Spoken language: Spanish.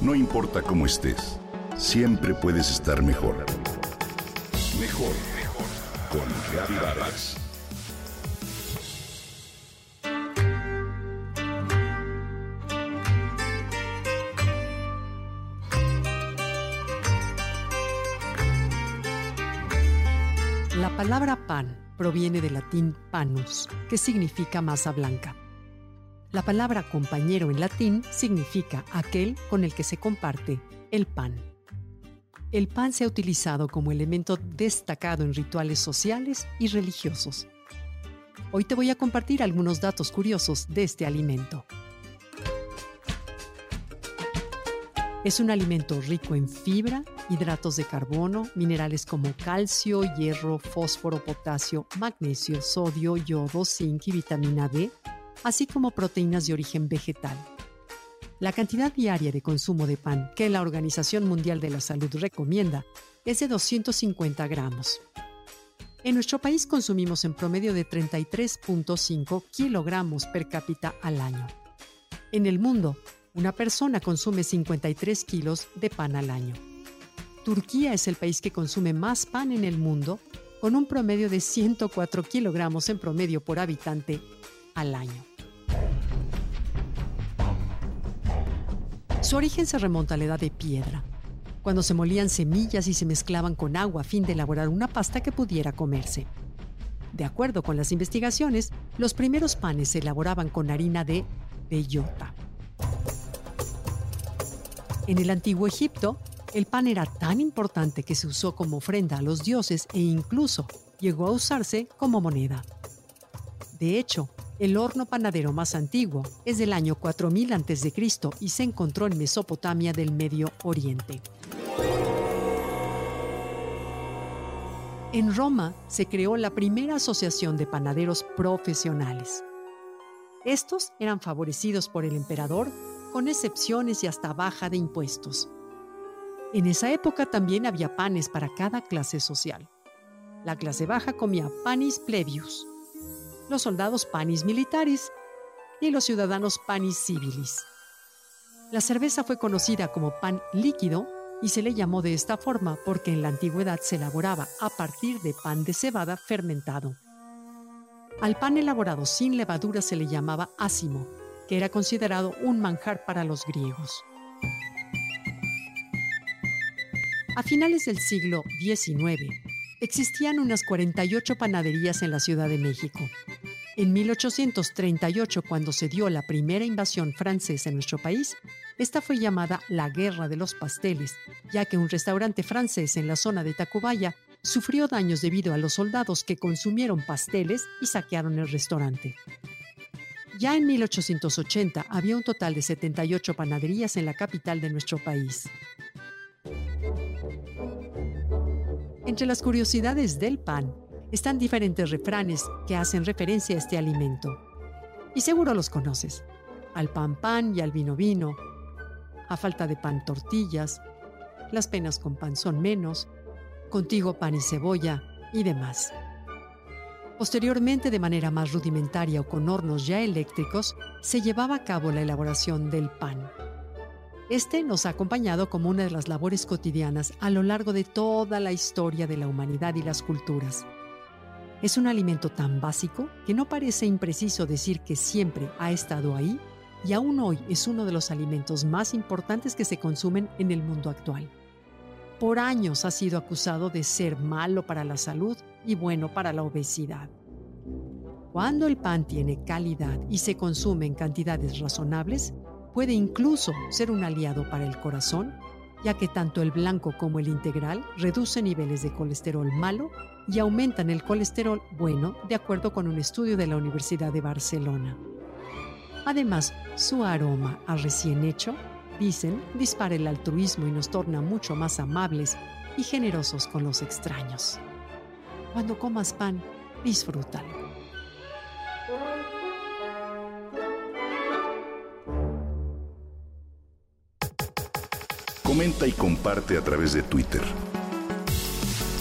No importa cómo estés, siempre puedes estar mejor. Mejor, mejor. Con Reavivadas. La palabra pan proviene del latín panus, que significa masa blanca. La palabra compañero en latín significa aquel con el que se comparte el pan. El pan se ha utilizado como elemento destacado en rituales sociales y religiosos. Hoy te voy a compartir algunos datos curiosos de este alimento. Es un alimento rico en fibra, hidratos de carbono, minerales como calcio, hierro, fósforo, potasio, magnesio, sodio, yodo, zinc y vitamina D, así como proteínas de origen vegetal. La cantidad diaria de consumo de pan que la Organización Mundial de la Salud recomienda es de 250 gramos. En nuestro país consumimos en promedio de 33.5 kilogramos per cápita al año. En el mundo, una persona consume 53 kilos de pan al año. Turquía es el país que consume más pan en el mundo, con un promedio de 104 kilogramos en promedio por habitante al año. Su origen se remonta a la edad de piedra, cuando se molían semillas y se mezclaban con agua a fin de elaborar una pasta que pudiera comerse. De acuerdo con las investigaciones, los primeros panes se elaboraban con harina de bellota. En el antiguo Egipto, el pan era tan importante que se usó como ofrenda a los dioses e incluso llegó a usarse como moneda. De hecho, el horno panadero más antiguo es del año 4000 a.C. y se encontró en Mesopotamia del Medio Oriente. En Roma se creó la primera asociación de panaderos profesionales. Estos eran favorecidos por el emperador con excepciones y hasta baja de impuestos. En esa época también había panes para cada clase social. La clase baja comía panis plebius, los soldados panis militaris y los ciudadanos panis civilis. La cerveza fue conocida como pan líquido y se le llamó de esta forma porque en la antigüedad se elaboraba a partir de pan de cebada fermentado. Al pan elaborado sin levadura se le llamaba ácimo, que era considerado un manjar para los griegos. A finales del siglo XIX, existían unas 48 panaderías en la Ciudad de México. En 1838, cuando se dio la primera invasión francesa en nuestro país, esta fue llamada la Guerra de los Pasteles, ya que un restaurante francés en la zona de Tacubaya sufrió daños debido a los soldados que consumieron pasteles y saquearon el restaurante. Ya en 1880 había un total de 78 panaderías en la capital de nuestro país. Entre las curiosidades del pan están diferentes refranes que hacen referencia a este alimento. Y seguro los conoces. Al pan pan y al vino vino. A falta de pan tortillas. Las penas con pan son menos. Contigo pan y cebolla y demás. Posteriormente, de manera más rudimentaria o con hornos ya eléctricos, se llevaba a cabo la elaboración del pan. Este nos ha acompañado como una de las labores cotidianas a lo largo de toda la historia de la humanidad y las culturas. Es un alimento tan básico que no parece impreciso decir que siempre ha estado ahí y aún hoy es uno de los alimentos más importantes que se consumen en el mundo actual. Por años ha sido acusado de ser malo para la salud y bueno para la obesidad. Cuando el pan tiene calidad y se consume en cantidades razonables, puede incluso ser un aliado para el corazón, ya que tanto el blanco como el integral reducen niveles de colesterol malo y aumentan el colesterol bueno, de acuerdo con un estudio de la Universidad de Barcelona. Además, su aroma a recién hecho, dicen, dispara el altruismo y nos torna mucho más amables y generosos con los extraños. Cuando comas pan, disfrútalo. Comenta y comparte a través de Twitter.